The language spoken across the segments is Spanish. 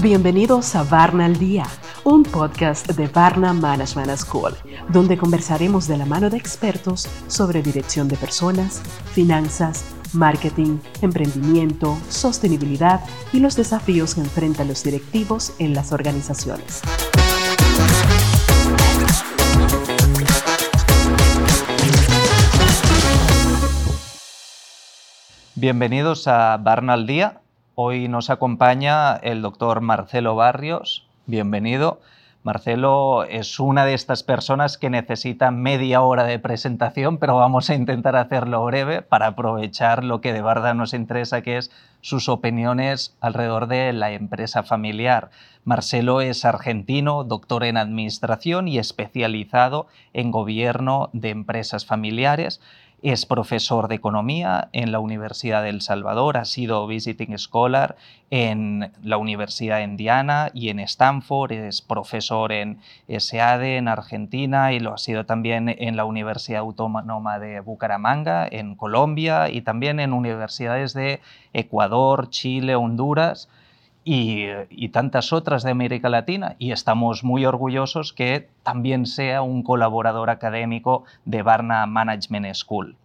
Bienvenidos a Varna al Día, un podcast de Varna Management School, donde conversaremos de la mano de expertos sobre dirección de personas, finanzas, marketing, emprendimiento, sostenibilidad y los desafíos que enfrentan los directivos en las organizaciones. Bienvenidos a Varna al Día, Hoy nos acompaña el doctor Marcelo Barrios. Bienvenido. Marcelo es una de estas personas que necesita media hora de presentación, pero vamos a intentar hacerlo breve para aprovechar lo que de verdad nos interesa, que es sus opiniones alrededor de la empresa familiar. Marcelo es argentino, doctor en administración y especializado en gobierno de empresas familiares. Es profesor de economía en la Universidad de El Salvador, ha sido visiting scholar en la Universidad de Indiana y en Stanford, es profesor en SADE en Argentina y lo ha sido también en la Universidad Autónoma de Bucaramanga en Colombia y también en universidades de Ecuador, Chile, Honduras y, tantas otras de América Latina. Y estamos muy orgullosos que también sea un colaborador académico de Barna Management School.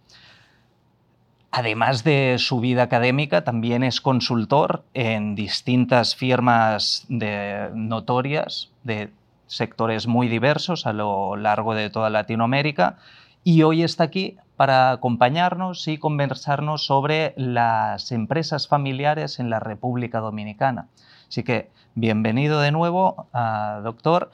Además de su vida académica, también es consultor en distintas firmas de notorias de sectores muy diversos a lo largo de toda Latinoamérica y hoy está aquí para acompañarnos y conversarnos sobre las empresas familiares en la República Dominicana. Así que bienvenido de nuevo, ah, doctor.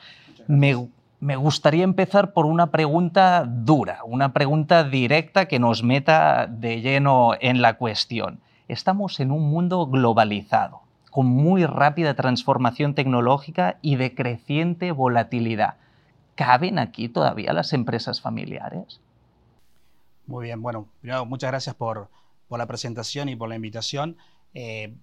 Me, me gustaría empezar por una pregunta dura, una pregunta directa que nos meta de lleno en la cuestión. Estamos en un mundo globalizado, con muy rápida transformación tecnológica y de creciente volatilidad. ¿Caben aquí todavía las empresas familiares? Muy bien, bueno, primero muchas gracias por, la presentación y por la invitación. Eh,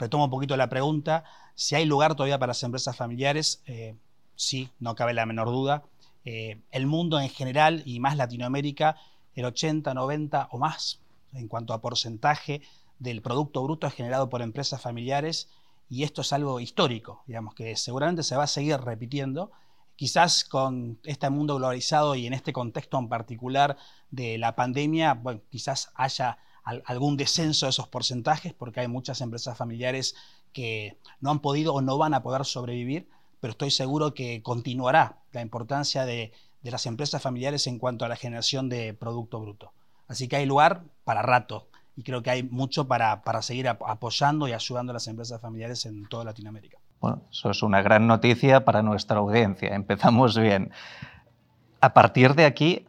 retomo un poquito la pregunta. Si hay lugar todavía para las empresas familiares, eh, sí, no cabe la menor duda. Eh, el mundo en general y más Latinoamérica, el 80, 90 o más en cuanto a porcentaje del Producto Bruto es generado por empresas familiares y esto es algo histórico, digamos que seguramente se va a seguir repitiendo Quizás con este mundo globalizado y en este contexto en particular de la pandemia, bueno, quizás haya algún descenso de esos porcentajes porque hay muchas empresas familiares que no han podido o no van a poder sobrevivir, pero estoy seguro que continuará la importancia de, las empresas familiares en cuanto a la generación de Producto Bruto. Así que hay lugar para rato y creo que hay mucho para, para seguir apoyando y ayudando a las empresas familiares en toda Latinoamérica. Bueno, eso es una gran noticia para nuestra audiencia. Empezamos bien. A partir de aquí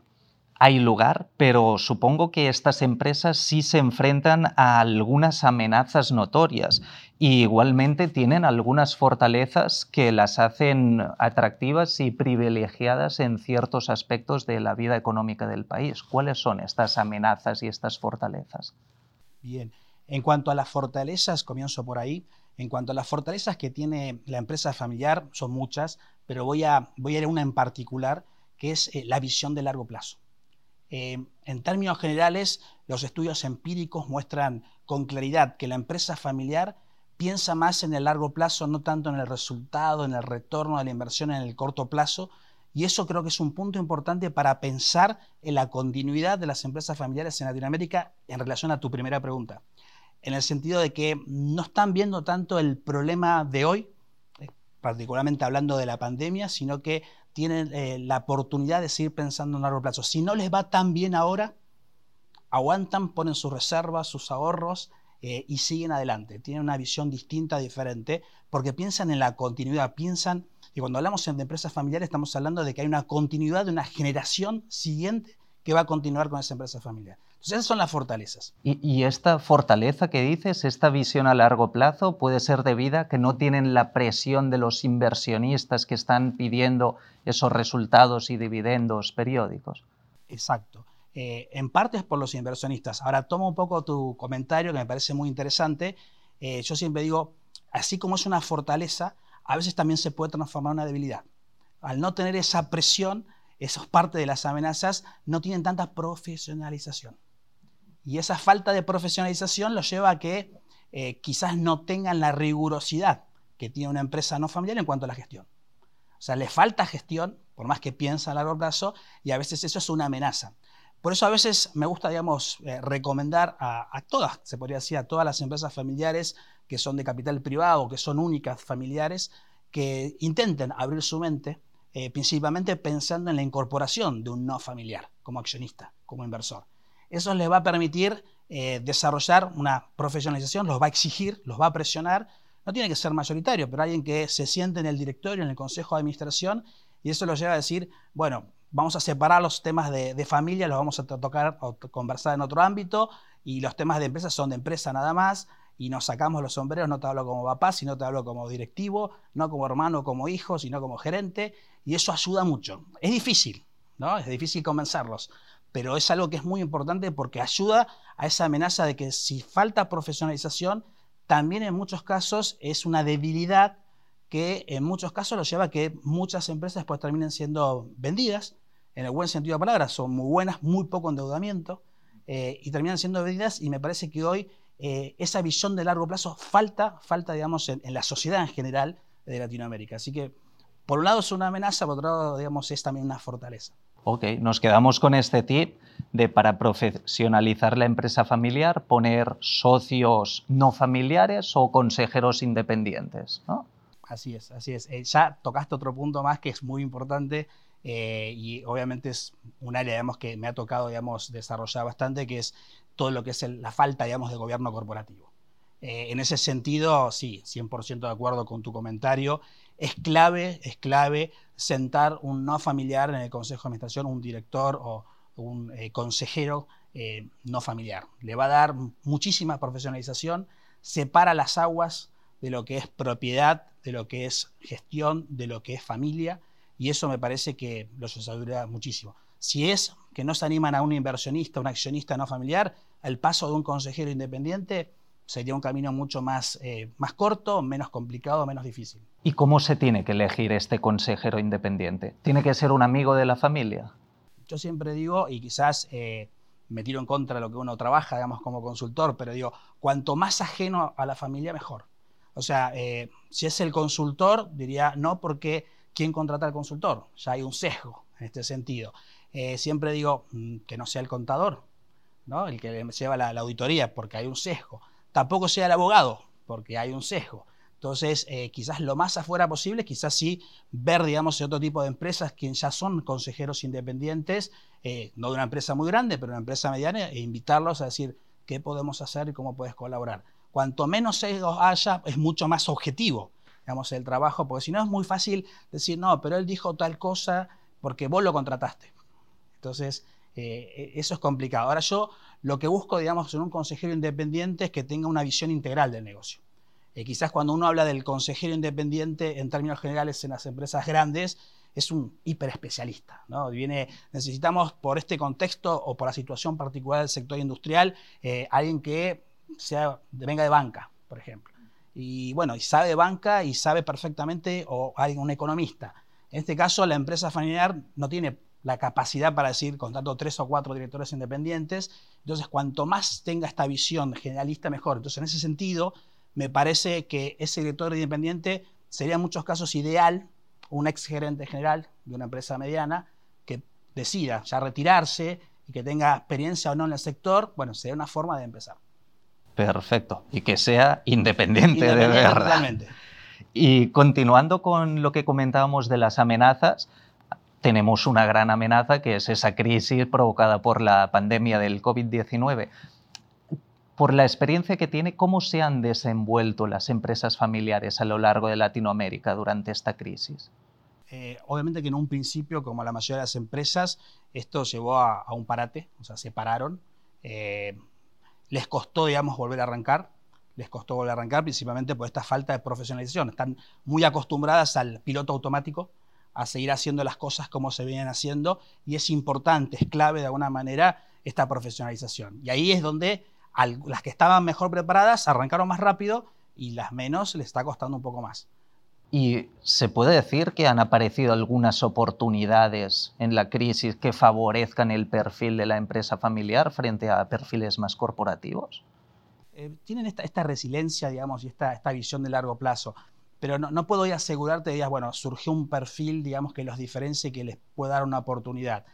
hay lugar, pero supongo que estas empresas sí se enfrentan a algunas amenazas notorias y igualmente tienen algunas fortalezas que las hacen atractivas y privilegiadas en ciertos aspectos de la vida económica del país. ¿Cuáles son estas amenazas y estas fortalezas? Bien, en cuanto a las fortalezas, comienzo por ahí. En cuanto a las fortalezas que tiene la empresa familiar, son muchas, pero voy a, voy a ir a una en particular, que es eh, la visión de largo plazo. Eh, en términos generales, los estudios empíricos muestran con claridad que la empresa familiar piensa más en el largo plazo, no tanto en el resultado, en el retorno de la inversión en el corto plazo, y eso creo que es un punto importante para pensar en la continuidad de las empresas familiares en Latinoamérica en relación a tu primera pregunta en el sentido de que no están viendo tanto el problema de hoy, eh, particularmente hablando de la pandemia, sino que tienen eh, la oportunidad de seguir pensando en largo plazo. Si no les va tan bien ahora, aguantan, ponen sus reservas, sus ahorros eh, y siguen adelante. Tienen una visión distinta, diferente, porque piensan en la continuidad, piensan, y cuando hablamos de empresas familiares estamos hablando de que hay una continuidad de una generación siguiente que va a continuar con esa empresa familiar. Entonces, esas son las fortalezas. ¿Y, esta fortaleza que dices, esta visión a largo plazo, puede ser debida a que no tienen la presión de los inversionistas que están pidiendo esos resultados y dividendos periódicos? Exacto. Eh, en parte es por los inversionistas. Ahora tomo un poco tu comentario que me parece muy interesante. Eh, yo siempre digo, así como es una fortaleza, a veces también se puede transformar en una debilidad. Al no tener esa presión, eso es parte de las amenazas, no tienen tanta profesionalización. Y esa falta de profesionalización los lleva a que eh, quizás no tengan la rigurosidad que tiene una empresa no familiar en cuanto a la gestión. O sea, le falta gestión, por más que piensa a largo plazo, y a veces eso es una amenaza. Por eso a veces me gusta, digamos, eh, recomendar a, todas, se podría decir, a todas las empresas familiares que son de capital privado, que son únicas familiares, que intenten abrir su mente, eh, principalmente pensando en la incorporación de un no familiar como accionista, como inversor. Eso les va a permitir eh, desarrollar una profesionalización, los va a exigir, los va a presionar. No tiene que ser mayoritario, pero alguien que se siente en el directorio, en el consejo de administración, y eso lo lleva a decir, bueno, vamos a separar los temas de, familia, los vamos a tocar o conversar en otro ámbito, y los temas de empresa son de empresa nada más, y nos sacamos los sombreros, no te hablo como papá, sino te hablo como directivo, no como hermano, como hijo, sino como gerente, y eso ayuda mucho. Es difícil, ¿no? Es difícil convencerlos, pero es algo que es muy importante porque ayuda a esa amenaza de que si falta profesionalización, también en muchos casos es una debilidad que en muchos casos lo lleva a que muchas empresas pues terminen siendo vendidas, en el buen sentido de la palabra, son muy buenas, muy poco endeudamiento, eh, y terminan siendo vendidas y me parece que hoy eh, esa visión de largo plazo falta, falta digamos, en, en, la sociedad en general de Latinoamérica. Así que, por un lado es una amenaza, por otro lado, digamos, es también una fortaleza. Ok, nos quedamos con este tip de para profesionalizar la empresa familiar poner socios no familiares o consejeros independientes. ¿no? Así es, así es. Eh, ya tocaste otro punto más que es muy importante eh, y obviamente es un área digamos, que me ha tocado digamos, desarrollar bastante, que es todo lo que es la falta digamos, de gobierno corporativo. Eh, en ese sentido, sí, 100% de acuerdo con tu comentario. Es clave, es clave sentar un no familiar en el consejo de administración, un director o un eh, consejero eh, no familiar. Le va a dar muchísima profesionalización, separa las aguas de lo que es propiedad, de lo que es gestión, de lo que es familia, y eso me parece que los ayudaría muchísimo. Si es que no se animan a un inversionista, un accionista no familiar, el paso de un consejero independiente sería un camino mucho más, eh, más corto, menos complicado, menos difícil. ¿Y cómo se tiene que elegir este consejero independiente? ¿Tiene que ser un amigo de la familia? Yo siempre digo, y quizás eh, me tiro en contra de lo que uno trabaja, digamos, como consultor, pero digo, cuanto más ajeno a la familia, mejor. O sea, eh, si es el consultor, diría no, porque ¿quién contrata al consultor? Ya hay un sesgo en este sentido. siempre digo mm, que no sea el contador, ¿no? el que lleva la auditoría, porque hay un sesgo tampoco sea el abogado, porque hay un sesgo. Entonces, eh, quizás lo más afuera posible, quizás sí ver, digamos, otro tipo de empresas que ya son consejeros independientes, eh, no de una empresa muy grande, pero una empresa mediana, e invitarlos a decir qué podemos hacer y cómo puedes colaborar. Cuanto menos sesgos haya, es mucho más objetivo, digamos, el trabajo, porque si no es muy fácil decir, no, pero él dijo tal cosa porque vos lo contrataste. Entonces, eh, eso es complicado. Ahora yo lo que busco, digamos, en un consejero independiente es que tenga una visión integral del negocio. Eh, quizás cuando uno habla del consejero independiente en términos generales en las empresas grandes, es un hiperespecialista. ¿no? Viene, necesitamos por este contexto o por la situación particular del sector industrial, eh, alguien que sea, venga de banca, por ejemplo. Y bueno, y sabe de banca y sabe perfectamente, o alguien, un economista. En este caso, la empresa familiar no tiene la capacidad para decir, contrato tres o cuatro directores independientes. Entonces, cuanto más tenga esta visión generalista, mejor. Entonces, en ese sentido, me parece que ese director independiente sería en muchos casos ideal un ex gerente general de una empresa mediana que decida ya retirarse y que tenga experiencia o no en el sector, bueno, sería una forma de empezar. Perfecto. Y que sea independiente, de verdad. Y continuando con lo que comentábamos de las amenazas, tenemos una gran amenaza que es esa crisis provocada por la pandemia del COVID-19. Por la experiencia que tiene, ¿cómo se han desenvuelto las empresas familiares a lo largo de Latinoamérica durante esta crisis? Eh, obviamente que en un principio, como la mayoría de las empresas, esto llevó a, un parate, o sea, se pararon. Eh, les costó, digamos, volver a arrancar. Les costó volver a arrancar principalmente por esta falta de profesionalización. Están muy acostumbradas al piloto automático, a seguir haciendo las cosas como se vienen haciendo y es importante, es clave de alguna manera esta profesionalización. Y ahí es donde las que estaban mejor preparadas arrancaron más rápido y las menos les está costando un poco más. ¿Y se puede decir que han aparecido algunas oportunidades en la crisis que favorezcan el perfil de la empresa familiar frente a perfiles más corporativos? Eh, tienen esta, resiliencia, digamos, y esta, esta visión de largo plazo. Pero no, puedo asegurarte, digas, bueno, surgió un perfil, digamos, que los diferencie y que les pueda dar una oportunidad.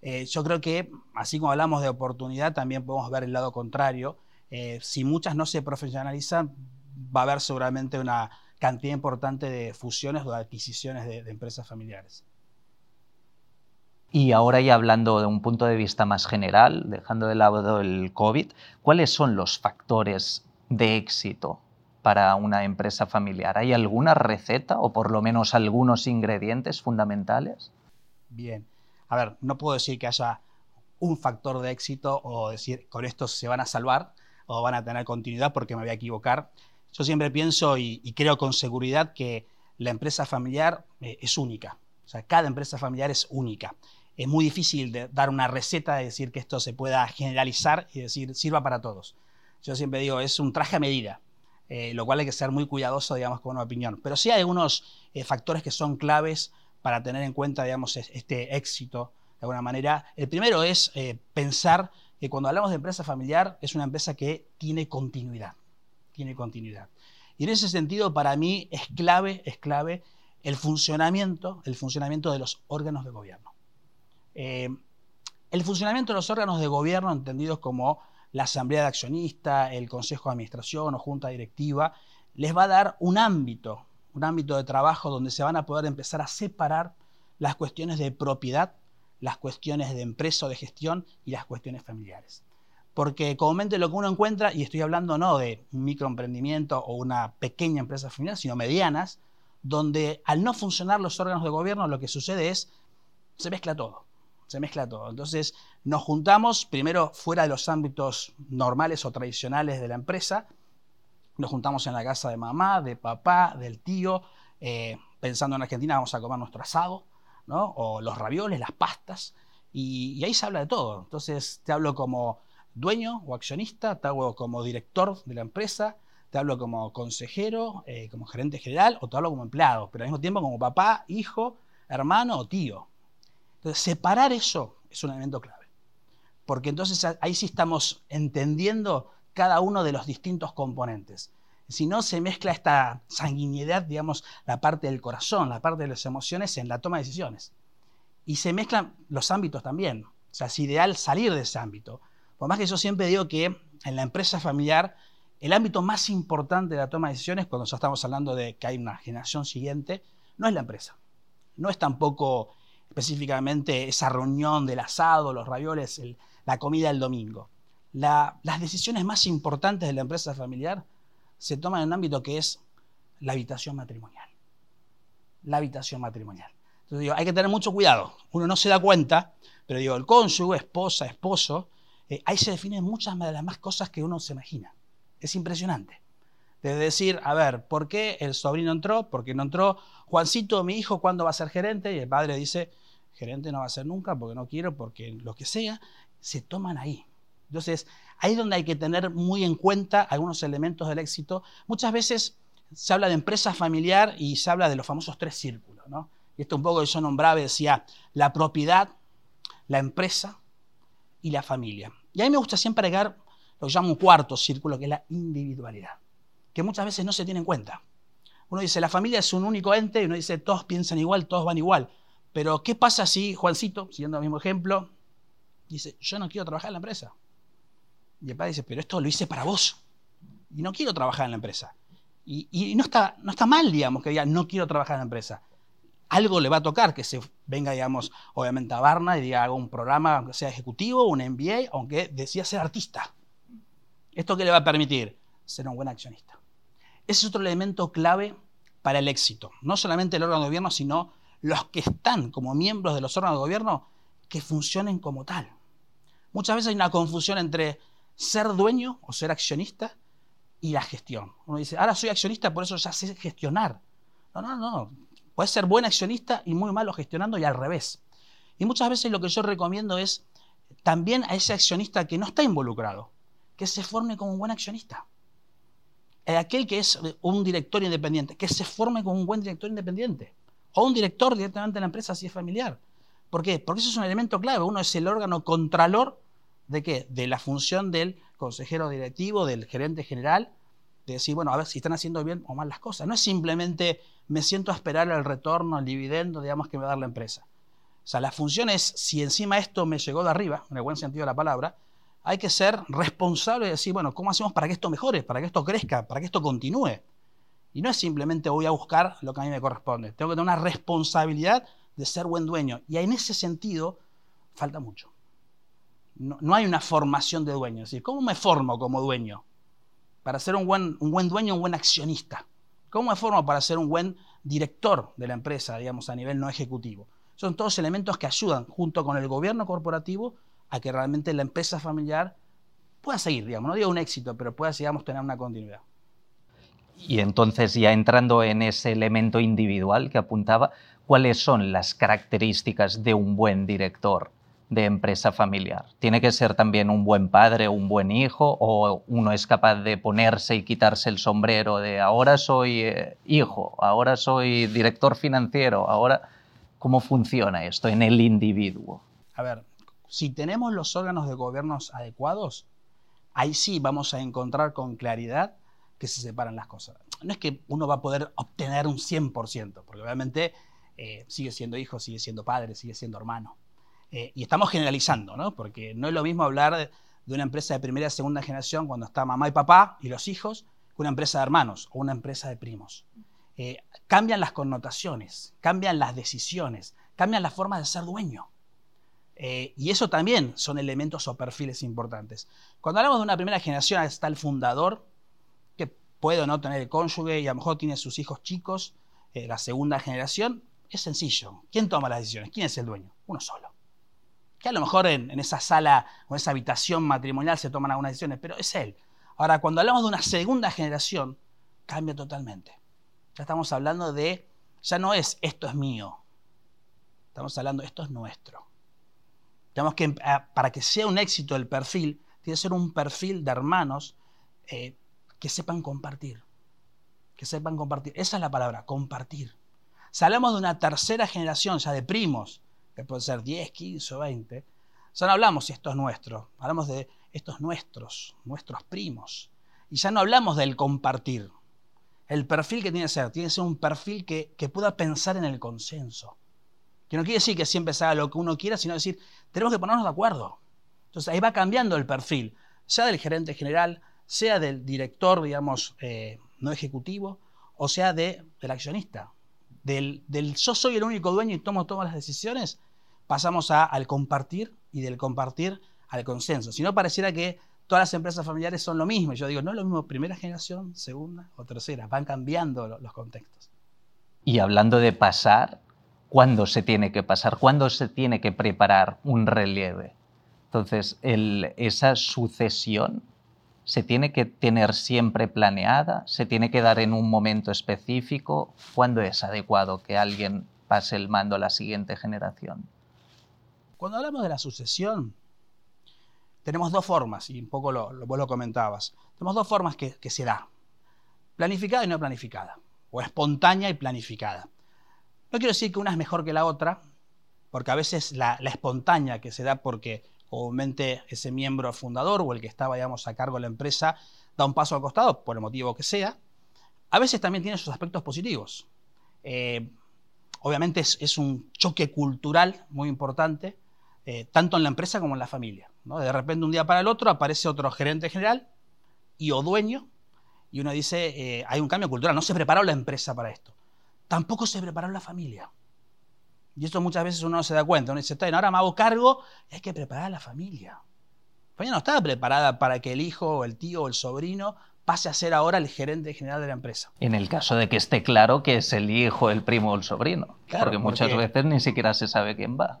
Eh, yo creo que, así como hablamos de oportunidad, también podemos ver el lado contrario. Eh, si muchas no se profesionalizan, va a haber seguramente una cantidad importante de fusiones o de adquisiciones de, empresas familiares. Y ahora ya hablando de un punto de vista más general, dejando de lado el COVID, ¿cuáles son los factores de éxito para una empresa familiar? ¿Hay alguna receta o por lo menos algunos ingredientes fundamentales? Bien, a ver, no puedo decir que haya un factor de éxito o decir con esto se van a salvar o van a tener continuidad porque me voy a equivocar. Yo siempre pienso y, creo con seguridad que la empresa familiar eh, es única. O sea, cada empresa familiar es única. Es muy difícil dar una receta de decir que esto se pueda generalizar y decir sirva para todos. Yo siempre digo, es un traje a medida, eh, lo cual hay que ser muy cuidadoso, digamos, con una opinión. Pero sí hay algunos eh, factores que son claves para tener en cuenta, digamos, este éxito de alguna manera. El primero es pensar que cuando hablamos de empresa familiar es una empresa que tiene continuidad tiene continuidad. Y en ese sentido, para mí es clave, es clave el funcionamiento, el funcionamiento de los órganos de gobierno. Eh, el funcionamiento de los órganos de gobierno, entendidos como la asamblea de accionistas, el consejo de administración o junta directiva, les va a dar un ámbito, un ámbito de trabajo donde se van a poder empezar a separar las cuestiones de propiedad, las cuestiones de empresa o de gestión y las cuestiones familiares porque comúnmente lo que uno encuentra, y estoy hablando no de un microemprendimiento o una pequeña empresa familiar, sino medianas, donde al no funcionar los órganos de gobierno lo que sucede es, se mezcla todo, se mezcla todo. Entonces nos juntamos primero fuera de los ámbitos normales o tradicionales de la empresa, nos juntamos en la casa de mamá, de papá, del tío, eh, pensando en Argentina vamos a comer nuestro asado, ¿no? o los ravioles, las pastas, y ahí se habla de todo. Entonces te hablo como dueño o accionista, te hablo como director de la empresa, te hablo como consejero, eh, como gerente general o te hablo como empleado, pero al mismo tiempo como papá, hijo, hermano o tío. Entonces, separar eso es un elemento clave. Porque entonces ahí sí estamos entendiendo cada uno de los distintos componentes. Si no, se mezcla esta sanguinidad, digamos, la parte del corazón, la parte de las emociones en la toma de decisiones. Y se mezclan los ámbitos también. O sea, es ideal salir de ese ámbito. Por más que yo siempre digo que en la empresa familiar el ámbito más importante de la toma de decisiones, cuando ya estamos hablando de que hay una generación siguiente, no es la empresa. No es tampoco específicamente esa reunión del asado, los ravioles, la comida del domingo. Las decisiones más importantes de la empresa familiar se toman en un ámbito que es la habitación matrimonial. La habitación matrimonial. Entonces digo, hay que tener mucho cuidado. Uno no se da cuenta, pero digo, el cónyuge, esposa, esposo, eh, ahí se definen muchas de las más cosas que uno se imagina. Es impresionante. De decir, a ver, ¿por qué el sobrino entró? ¿Por qué no entró? Juancito, mi hijo, ¿cuándo va a ser gerente? Y el padre dice, gerente no va a ser nunca porque no quiero, porque lo que sea, se toman ahí. Entonces, ahí es donde hay que tener muy en cuenta algunos elementos del éxito. Muchas veces se habla de empresa familiar y se habla de los famosos tres círculos, ¿no? Y esto un poco yo nombraba, decía, la propiedad, la empresa y la familia. Y a mí me gusta siempre agregar lo que llamo un cuarto círculo, que es la individualidad, que muchas veces no se tiene en cuenta. Uno dice, la familia es un único ente, y uno dice, todos piensan igual, todos van igual. Pero, ¿qué pasa si Juancito, siguiendo el mismo ejemplo, dice, yo no quiero trabajar en la empresa? Y el padre dice, pero esto lo hice para vos. Y no quiero trabajar en la empresa. Y, no, está, no está mal, digamos, que diga, no quiero trabajar en la empresa algo le va a tocar, que se venga, digamos, obviamente a Barna y diga, haga un programa, aunque sea ejecutivo, un MBA, aunque decía ser artista. ¿Esto qué le va a permitir? Ser un buen accionista. Ese es otro elemento clave para el éxito. No solamente el órgano de gobierno, sino los que están como miembros de los órganos de gobierno que funcionen como tal. Muchas veces hay una confusión entre ser dueño o ser accionista y la gestión. Uno dice, ahora soy accionista, por eso ya sé gestionar. No, no, no. Puedes ser buen accionista y muy malo gestionando y al revés. Y muchas veces lo que yo recomiendo es también a ese accionista que no está involucrado, que se forme como un buen accionista. aquel que es un director independiente, que se forme con un buen director independiente. O un director directamente de la empresa si es familiar. ¿Por qué? Porque eso es un elemento clave. Uno es el órgano contralor de qué? De la función del consejero directivo, del gerente general, de decir, bueno, a ver si están haciendo bien o mal las cosas. No es simplemente me siento a esperar el retorno, el dividendo, digamos, que me va a dar la empresa. O sea, la función es, si encima esto me llegó de arriba, en el buen sentido de la palabra, hay que ser responsable de decir, bueno, ¿cómo hacemos para que esto mejore, para que esto crezca, para que esto continúe? Y no es simplemente voy a buscar lo que a mí me corresponde. Tengo que tener una responsabilidad de ser buen dueño. Y en ese sentido, falta mucho. No, hay una formación de dueño. Es decir, ¿cómo me formo como dueño? Para ser un buen, un buen dueño, un buen accionista. ¿Cómo me formo para ser un buen director de la empresa, digamos, a nivel no ejecutivo? Son todos elementos que ayudan, junto con el gobierno corporativo, a que realmente la empresa familiar pueda seguir, digamos, no digo un éxito, pero pueda, digamos, tener una continuidad. Y entonces, ya entrando en ese elemento individual que apuntaba, ¿cuáles son las características de un buen director de empresa familiar? ¿Tiene que ser también un buen padre, un buen hijo, o uno es capaz de ponerse y quitarse el sombrero de ahora soy eh, hijo, ahora soy director financiero, ahora... ¿Cómo funciona esto en el individuo? A ver, si tenemos los órganos de gobiernos adecuados, ahí sí vamos a encontrar con claridad que se separan las cosas. No es que uno va a poder obtener un 100%, porque obviamente eh, sigue siendo hijo, sigue siendo padre, sigue siendo hermano. Eh, y estamos generalizando, ¿no? Porque no es lo mismo hablar de, una empresa de primera y segunda generación cuando está mamá y papá y los hijos, que una empresa de hermanos o una empresa de primos. Eh, cambian las connotaciones, cambian las decisiones, cambian la forma de ser dueño. y eso también son elementos o perfiles importantes. Cuando hablamos de una primera generación, está el fundador, puede o no tener el cónyuge y a lo mejor tiene sus hijos chicos, eh, la segunda generación, es sencillo. ¿Quién toma las decisiones? ¿Quién es el dueño? Uno solo. Que a lo mejor en, esa sala o esa habitación matrimonial se toman algunas decisiones, pero es él. Ahora, cuando hablamos de una segunda generación, cambia totalmente. Ya estamos hablando de, ya no es esto es mío, estamos hablando esto es nuestro. Tenemos que, para que sea un éxito el perfil, tiene que ser un perfil de hermanos eh, que sepan compartir. Que sepan compartir. Esa es la palabra, compartir. Si hablamos de una tercera generación, ya de primos, que puede ser 10, 15 o 20, ya no hablamos si esto es nuestro, hablamos de estos nuestros, nuestros primos. Y ya no hablamos del compartir. El perfil que tiene que ser, tiene que ser un perfil que, que pueda pensar en el consenso. Que no quiere decir que siempre se haga lo que uno quiera, sino decir, tenemos que ponernos de acuerdo. Entonces ahí va cambiando el perfil, ya del gerente general, sea del director, digamos, eh, no ejecutivo, o sea de, del accionista. Del, del, yo soy el único dueño y tomo todas las decisiones, pasamos a, al compartir y del compartir al consenso. Si no, pareciera que todas las empresas familiares son lo mismo. Yo digo, no es lo mismo primera generación, segunda o tercera, van cambiando los contextos. Y hablando de pasar, ¿cuándo se tiene que pasar? ¿Cuándo se tiene que preparar un relieve? Entonces, esa sucesión se tiene que tener siempre planeada, se tiene que dar en un momento específico. ¿Cuándo es adecuado que alguien pase el mando a la siguiente generación? Cuando hablamos de la sucesión, tenemos dos formas, y un poco lo, vos lo comentabas. Tenemos dos formas que, se da. Planificada y no planificada. O espontánea y planificada. No quiero decir que una es mejor que la otra, porque a veces la, la espontánea que se da porque comúnmente ese miembro fundador o el que estaba, digamos, a cargo de la empresa da un paso al costado, por el motivo que sea. A veces también tiene sus aspectos positivos. Eh, obviamente es, un choque cultural muy importante, eh, tanto en la empresa como en la familia. De repente, un día para el otro, aparece otro gerente general y o dueño, y uno dice, eh, hay un cambio cultural, no se preparó la empresa para esto. Tampoco se preparó la familia. Y esto muchas veces uno no se da cuenta. Uno dice, está bien, ahora me hago cargo, hay que preparar a la familia. La familia no estaba preparada para que el hijo, o el tío, o el sobrino pase a ser ahora el gerente general de la empresa. En el caso de que esté claro que es el hijo, el primo o el sobrino. porque muchas veces ni siquiera se sabe quién va.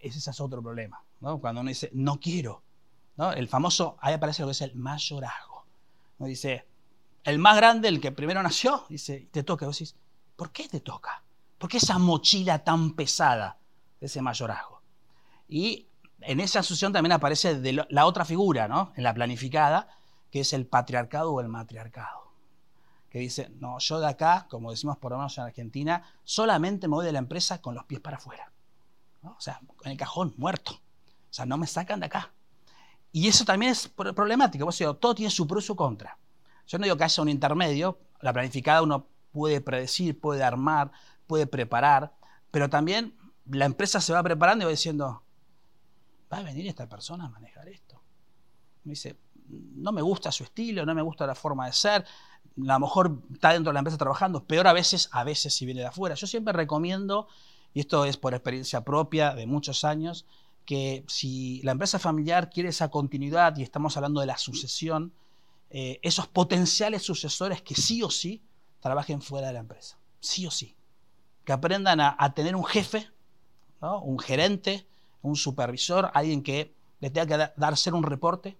Ese es otro problema. Cuando uno dice, no quiero. ¿no? El famoso, ahí aparece lo que es el mayorazgo. Uno dice, el más grande, el que primero nació, dice, te toca. Vos decís, ¿por qué te toca? ¿Por qué esa mochila tan pesada de ese mayorazgo? Y en esa asunción también aparece la otra figura, ¿no? En la planificada, que es el patriarcado o el matriarcado. que dice, no, yo de acá, como decimos por lo menos en Argentina, solamente me voy de la empresa con los pies para afuera. O sea, en el cajón, muerto. O sea, no me sacan de acá. Y eso también es problemático. Pues, todo tiene su pro y su contra. Yo no digo que haya un intermedio. La planificada uno puede predecir, puede armar, puede preparar, pero también la empresa se va preparando y va diciendo, va a venir esta persona a manejar esto. Me dice, no me gusta su estilo, no me gusta la forma de ser, a lo mejor está dentro de la empresa trabajando, peor a veces, a veces si viene de afuera. Yo siempre recomiendo, y esto es por experiencia propia de muchos años, que si la empresa familiar quiere esa continuidad y estamos hablando de la sucesión, eh, esos potenciales sucesores que sí o sí trabajen fuera de la empresa, sí o sí. Que aprendan a, tener un jefe, un gerente, un supervisor, alguien que le tenga que dar ser un reporte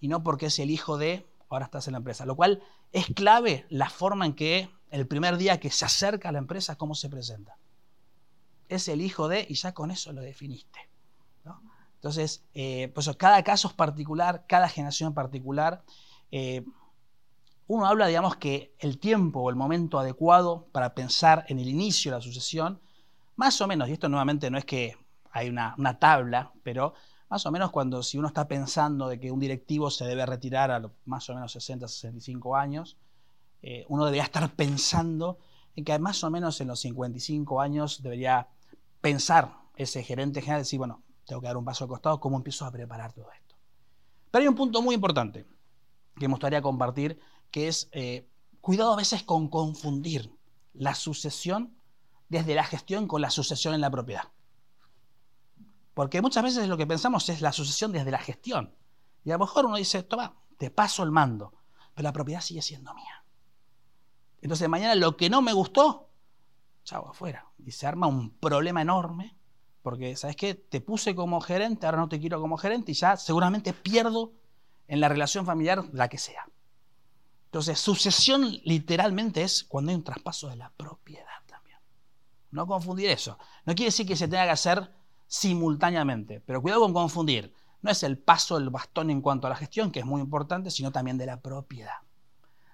y no porque es el hijo de, ahora estás en la empresa. Lo cual es clave la forma en que el primer día que se acerca a la empresa, cómo se presenta. Es el hijo de, y ya con eso lo definiste. Entonces, eh, cada caso es particular, cada generación particular. Eh, uno habla, digamos, que el tiempo o el momento adecuado para pensar en el inicio de la sucesión, más o menos, y esto nuevamente no es que hay una, tabla, pero más o menos cuando si uno está pensando de que un directivo se debe retirar a más o menos 60, 65 años, eh, uno debería estar pensando en que más o menos en los 55 años debería pensar ese gerente general, decir, bueno, tengo que dar un paso al costado, ¿cómo empiezo a preparar todo esto? Pero hay un punto muy importante que me gustaría compartir, que es eh, cuidado a veces con confundir la sucesión desde la gestión con la sucesión en la propiedad. Porque muchas veces lo que pensamos es la sucesión desde la gestión. Y a lo mejor uno dice, toma, te paso el mando, pero la propiedad sigue siendo mía. Entonces mañana lo que no me gustó, afuera. Y se arma un problema enorme porque, ¿sabes qué? Te puse como gerente, ahora no te quiero como gerente y ya seguramente pierdo en la relación familiar la que sea. Entonces, sucesión literalmente es cuando hay un traspaso de la propiedad también. No confundir eso. No quiere decir que se tenga que hacer simultáneamente, pero cuidado con confundir. No es el paso del bastón en cuanto a la gestión, que es muy importante, sino también de la propiedad.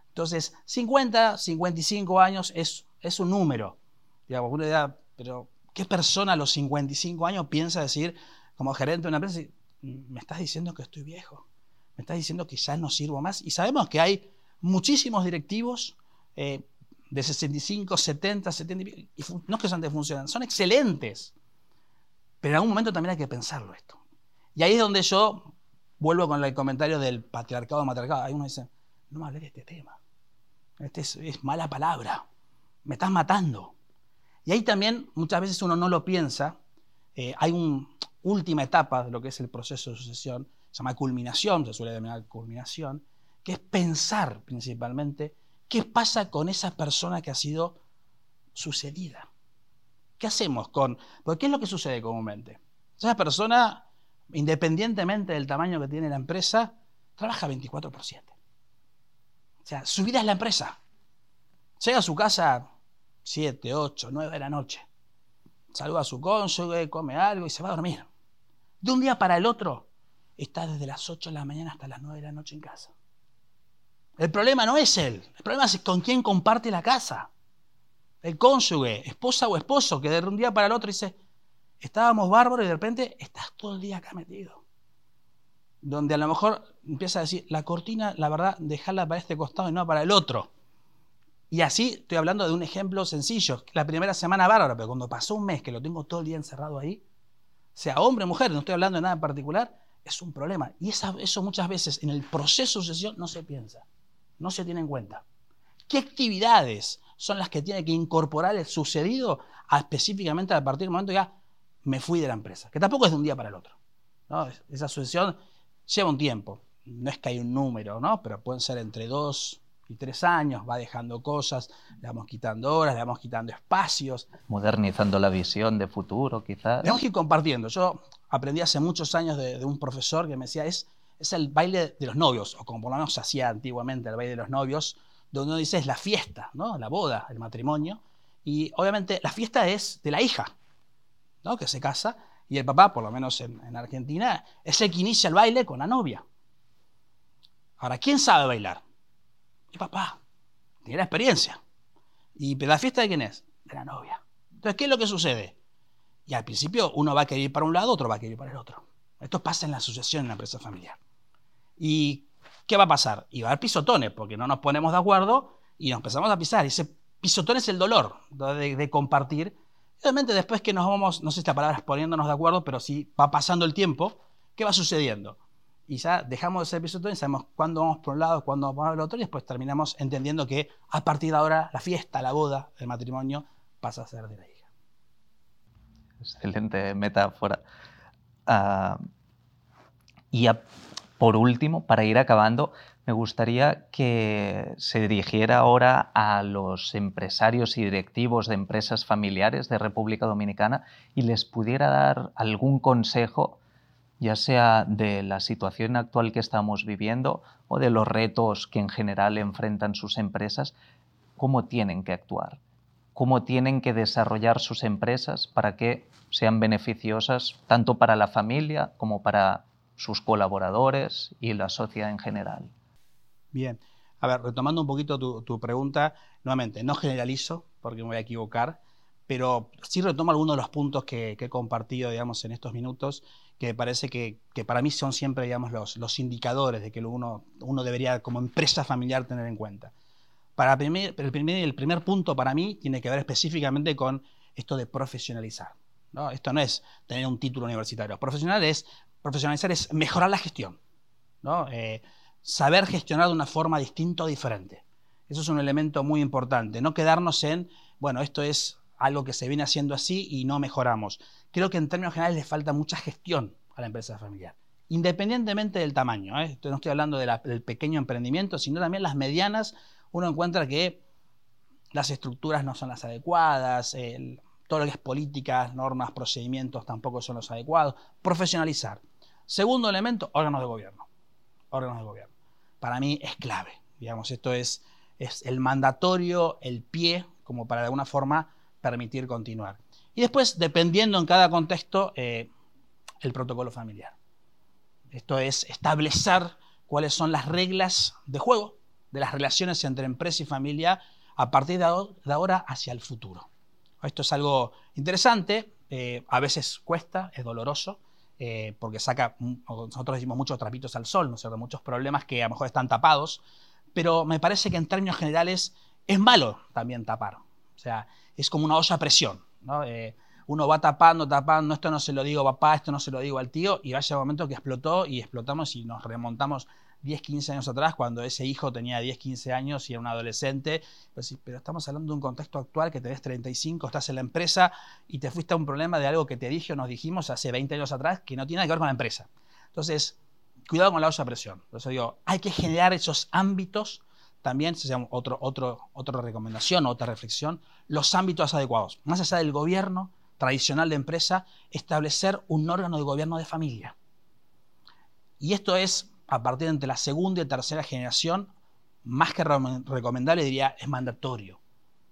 Entonces, 50, 55 años es, es un número. Digamos, una idea, pero ¿Qué persona a los 55 años piensa decir, como gerente de una empresa, me estás diciendo que estoy viejo? Me estás diciendo que ya no sirvo más. Y sabemos que hay muchísimos directivos eh, de 65, 70, 70, y no es que solamente funcionan, son excelentes. Pero en algún momento también hay que pensarlo esto. Y ahí es donde yo vuelvo con el comentario del patriarcado matriarcado. Ahí uno dice, no me hables de este tema. Este es, es mala palabra. Me estás matando. Y ahí también muchas veces uno no lo piensa. Eh, hay una última etapa de lo que es el proceso de sucesión, se llama culminación, se suele denominar culminación, que es pensar principalmente qué pasa con esa persona que ha sido sucedida. ¿Qué hacemos con.? Porque ¿qué es lo que sucede comúnmente? Esa persona, independientemente del tamaño que tiene la empresa, trabaja 24 por 7. O sea, su vida es la empresa. Llega a su casa 7, 8, 9 de la noche. Saluda a su cónyuge, come algo y se va a dormir. De un día para el otro, está desde las 8 de la mañana hasta las 9 de la noche en casa. El problema no es él, el problema es con quién comparte la casa. El cónyuge, esposa o esposo, que de un día para el otro dice, estábamos bárbaros y de repente estás todo el día acá metido. Donde a lo mejor empieza a decir, la cortina, la verdad, dejarla para este costado y no para el otro. Y así estoy hablando de un ejemplo sencillo. La primera semana bárbara, pero cuando pasó un mes que lo tengo todo el día encerrado ahí, sea hombre o mujer, no estoy hablando de nada en particular, es un problema. Y eso muchas veces en el proceso de sucesión no se piensa, no se tiene en cuenta. ¿Qué actividades son las que tiene que incorporar el sucedido a, específicamente a partir del momento ya me fui de la empresa? Que tampoco es de un día para el otro. Esa sucesión lleva un tiempo. No es que hay un número, ¿no? pero pueden ser entre dos y tres años, va dejando cosas, le vamos quitando horas, le vamos quitando espacios. Modernizando la visión de futuro, quizás. Tenemos que ir compartiendo. Yo aprendí hace muchos años de, un profesor que me decía, es, es el baile de los novios, o como por lo menos se hacía antiguamente el baile de los novios, donde uno dice es la fiesta, ¿no? la boda, el matrimonio. Y obviamente la fiesta es de la hija, ¿no? que se casa, y el papá, por lo menos en, en Argentina, es el que inicia el baile con la novia. Ahora, ¿quién sabe bailar? Papá. tiene la experiencia. ¿Y la fiesta de quién es? De la novia. Entonces, ¿qué es lo que sucede? Y al principio uno va a querer ir para un lado, otro va a querer ir para el otro. Esto pasa en la asociación, en la empresa familiar. ¿Y qué va a pasar? Y va a haber pisotones, porque no nos ponemos de acuerdo y nos empezamos a pisar. Y ese pisotón es el dolor de, compartir. Realmente después que nos vamos, no sé si esta palabra es poniéndonos de acuerdo, pero si va pasando el tiempo, ¿qué va sucediendo? Y ya dejamos de ser y sabemos cuándo vamos por un lado, cuándo vamos por el otro, y después terminamos entendiendo que a partir de ahora la fiesta, la boda, el matrimonio pasa a ser de la hija. Excelente metáfora. Ah, y por último, para ir acabando, me gustaría que se dirigiera ahora a los empresarios y directivos de empresas familiares de República Dominicana y les pudiera dar algún consejo, ya sea de la situación actual que estamos viviendo o de los retos que en general enfrentan sus empresas, cómo tienen que actuar, cómo tienen que desarrollar sus empresas para que sean beneficiosas tanto para la familia como para sus colaboradores y la sociedad en general. Bien, a ver, retomando un poquito tu, pregunta, nuevamente, no generalizo porque me voy a equivocar, pero sí retomo algunos de los puntos que, he compartido, digamos, en estos minutos, que parece que, para mí son siempre, digamos, los, los indicadores de que uno, uno debería, como empresa familiar, tener en cuenta. Para el, primer, el primer punto para mí tiene que ver específicamente con esto de profesionalizar. ¿no? Esto no es tener un título universitario. Profesional es profesionalizar es mejorar la gestión, ¿no? Eh, saber gestionar de una forma distinta o diferente. Eso es un elemento muy importante, no quedarnos en, bueno, esto es algo que se viene haciendo así y no mejoramos. Creo que en términos generales le falta mucha gestión a la empresa familiar, independientemente del tamaño. ¿eh? No estoy hablando del pequeño emprendimiento, sino también las medianas. Uno encuentra que las estructuras no son las adecuadas, todo lo que es políticas, normas, procedimientos tampoco son los adecuados. Profesionalizar. Segundo elemento, órganos de gobierno. Órganos de gobierno. Para mí es clave. Digamos, esto es, es el mandatorio, el pie, como para de alguna forma permitir continuar. Y después, dependiendo en cada contexto, eh, el protocolo familiar. Esto es establecer cuáles son las reglas de juego de las relaciones entre empresa y familia a partir de ahora hacia el futuro. Esto es algo interesante, eh, a veces cuesta, es doloroso, eh, porque saca, nosotros decimos muchos trapitos al sol, ¿no es cierto? Muchos problemas que a lo mejor están tapados, pero me parece que en términos generales es malo también tapar. O sea, es como una olla a presión, ¿no? Eh, uno va tapando, tapando, esto no se lo digo a papá, esto no se lo digo al tío, y vaya un momento que explotó y explotamos y nos remontamos 10, 15 años atrás, cuando ese hijo tenía 10, 15 años y era un adolescente. Pero, estamos hablando de un contexto actual que tenés 35, estás en la empresa y te fuiste a un problema de algo que te dije o nos dijimos hace 20 años atrás que no tiene nada que ver con la empresa. Entonces, cuidado con la olla presión. Por eso digo, hay que generar esos ámbitos también, se llama otro, otro, otra recomendación, otra reflexión, los ámbitos adecuados. Más allá del gobierno tradicional de empresa, establecer un órgano de gobierno de familia. Y esto es a partir de la segunda y tercera generación, más que recomendable, diría, es mandatorio.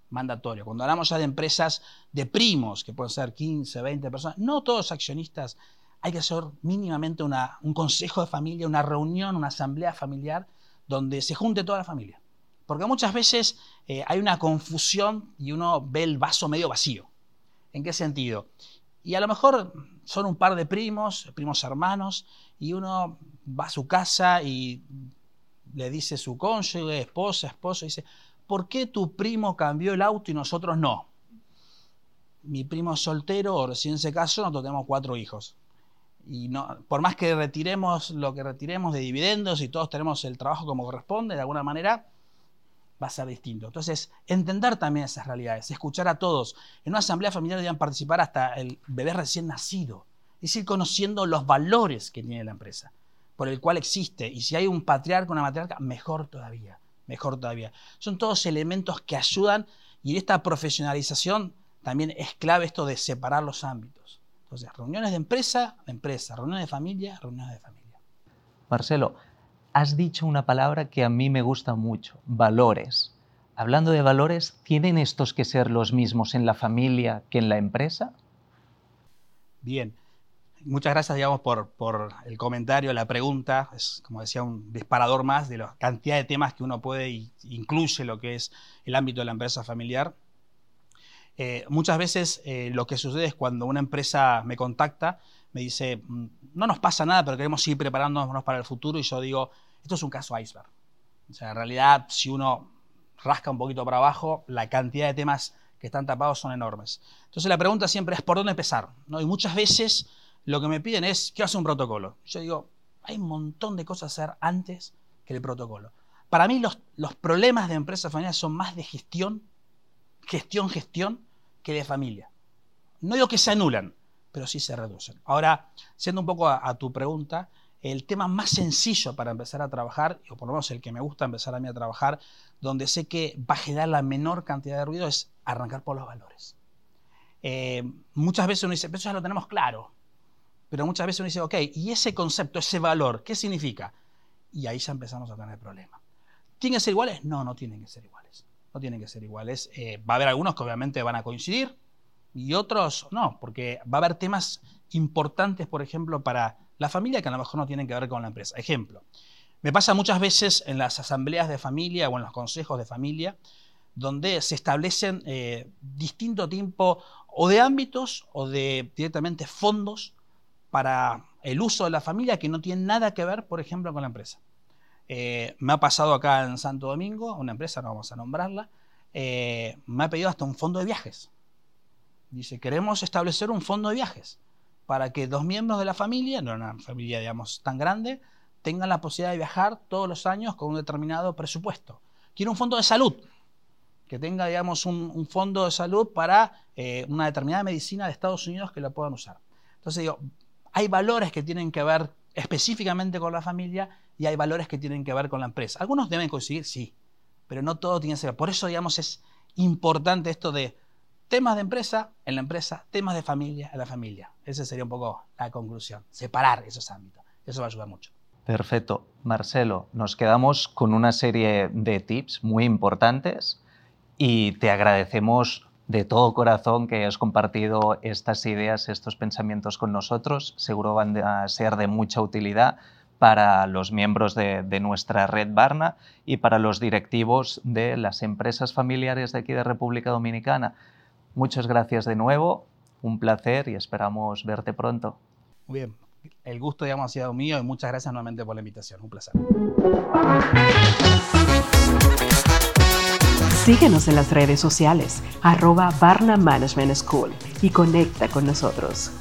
Mandatorio. Cuando hablamos ya de empresas de primos, que pueden ser 15, 20 personas, no todos accionistas, hay que hacer mínimamente un consejo de familia, una reunión, una asamblea familiar, donde se junte toda la familia. Porque muchas veces eh, hay una confusión y uno ve el vaso medio vacío. ¿En qué sentido? Y a lo mejor son un par de primos, primos hermanos, y uno va a su casa y le dice su cónyuge, esposa, esposo, dice, ¿por qué tu primo cambió el auto y nosotros no? Mi primo es soltero, recién se casó, nosotros tenemos cuatro hijos. Y no, por más que retiremos lo que retiremos de dividendos y todos tenemos el trabajo como corresponde, de alguna manera, va a ser distinto. Entonces, entender también esas realidades, escuchar a todos. En una asamblea familiar deben participar hasta el bebé recién nacido. Es ir conociendo los valores que tiene la empresa por el cual existe. Y si hay un patriarca, una matriarca, mejor todavía, mejor todavía. Son todos elementos que ayudan y en esta profesionalización también es clave esto de separar los ámbitos. Entonces, reuniones de empresa, empresa, reuniones de familia, reuniones de familia. Marcelo, has dicho una palabra que a mí me gusta mucho, valores. Hablando de valores, ¿tienen estos que ser los mismos en la familia que en la empresa? Bien, muchas gracias, digamos, por, por, el comentario, la pregunta. Es, como decía, un disparador más de la cantidad de temas que uno puede y incluye lo que es el ámbito de la empresa familiar. Eh, muchas veces eh, lo que sucede es cuando una empresa me contacta, me dice, mm, no nos pasa nada, pero queremos ir preparándonos para el futuro, y yo digo, esto es un caso iceberg. O sea, en realidad, si uno rasca un poquito para abajo, la cantidad de temas que están tapados son enormes. Entonces la pregunta siempre es, ¿por dónde empezar? ¿No? Y muchas veces lo que me piden es, ¿qué hace un protocolo? Yo digo, hay un montón de cosas a hacer antes que el protocolo. Para mí los, los problemas de empresas familiares son más de gestión, gestión, gestión, que de familia. No digo que se anulan, pero sí se reducen. Ahora, siendo un poco a, tu pregunta, el tema más sencillo para empezar a trabajar, o por lo menos el que me gusta empezar a mí a trabajar, donde sé que va a generar la menor cantidad de ruido, es arrancar por los valores. Eh, muchas veces uno dice, pero eso ya lo tenemos claro. Pero muchas veces uno dice, ok, ¿y ese concepto, ese valor, qué significa? Y ahí ya empezamos a tener problemas. ¿Tienen que ser iguales? No, no tienen que ser iguales no tienen que ser iguales. Eh, va a haber algunos que obviamente van a coincidir y otros no, porque va a haber temas importantes, por ejemplo, para la familia que a lo mejor no tienen que ver con la empresa. Ejemplo, me pasa muchas veces en las asambleas de familia o en los consejos de familia, donde se establecen eh, distinto tipo o de ámbitos o de directamente fondos para el uso de la familia que no tienen nada que ver, por ejemplo, con la empresa. Eh, me ha pasado acá en Santo Domingo, una empresa, no vamos a nombrarla, eh, me ha pedido hasta un fondo de viajes. Dice, queremos establecer un fondo de viajes para que dos miembros de la familia, no una familia, digamos, tan grande, tengan la posibilidad de viajar todos los años con un determinado presupuesto. Quiero un fondo de salud, que tenga, digamos, un, fondo de salud para eh, una determinada medicina de Estados Unidos que lo puedan usar. Entonces digo, hay valores que tienen que ver específicamente con la familia y hay valores que tienen que ver con la empresa. Algunos deben coincidir, sí, pero no todo tiene que ver. Por eso, digamos, es importante esto de temas de empresa en la empresa, temas de familia en la familia. Esa sería un poco la conclusión, separar esos ámbitos. Eso va a ayudar mucho. Perfecto. Marcelo, nos quedamos con una serie de tips muy importantes y te agradecemos de todo corazón que has compartido estas ideas, estos pensamientos con nosotros. Seguro van a ser de mucha utilidad para los miembros de, nuestra red Barna y para los directivos de las empresas familiares de aquí de República Dominicana. Muchas gracias de nuevo, un placer y esperamos verte pronto. Muy bien, el gusto digamos, ha sido mío y muchas gracias nuevamente por la invitación, un placer. Síguenos en las redes sociales, arroba Barna Management School y conecta con nosotros.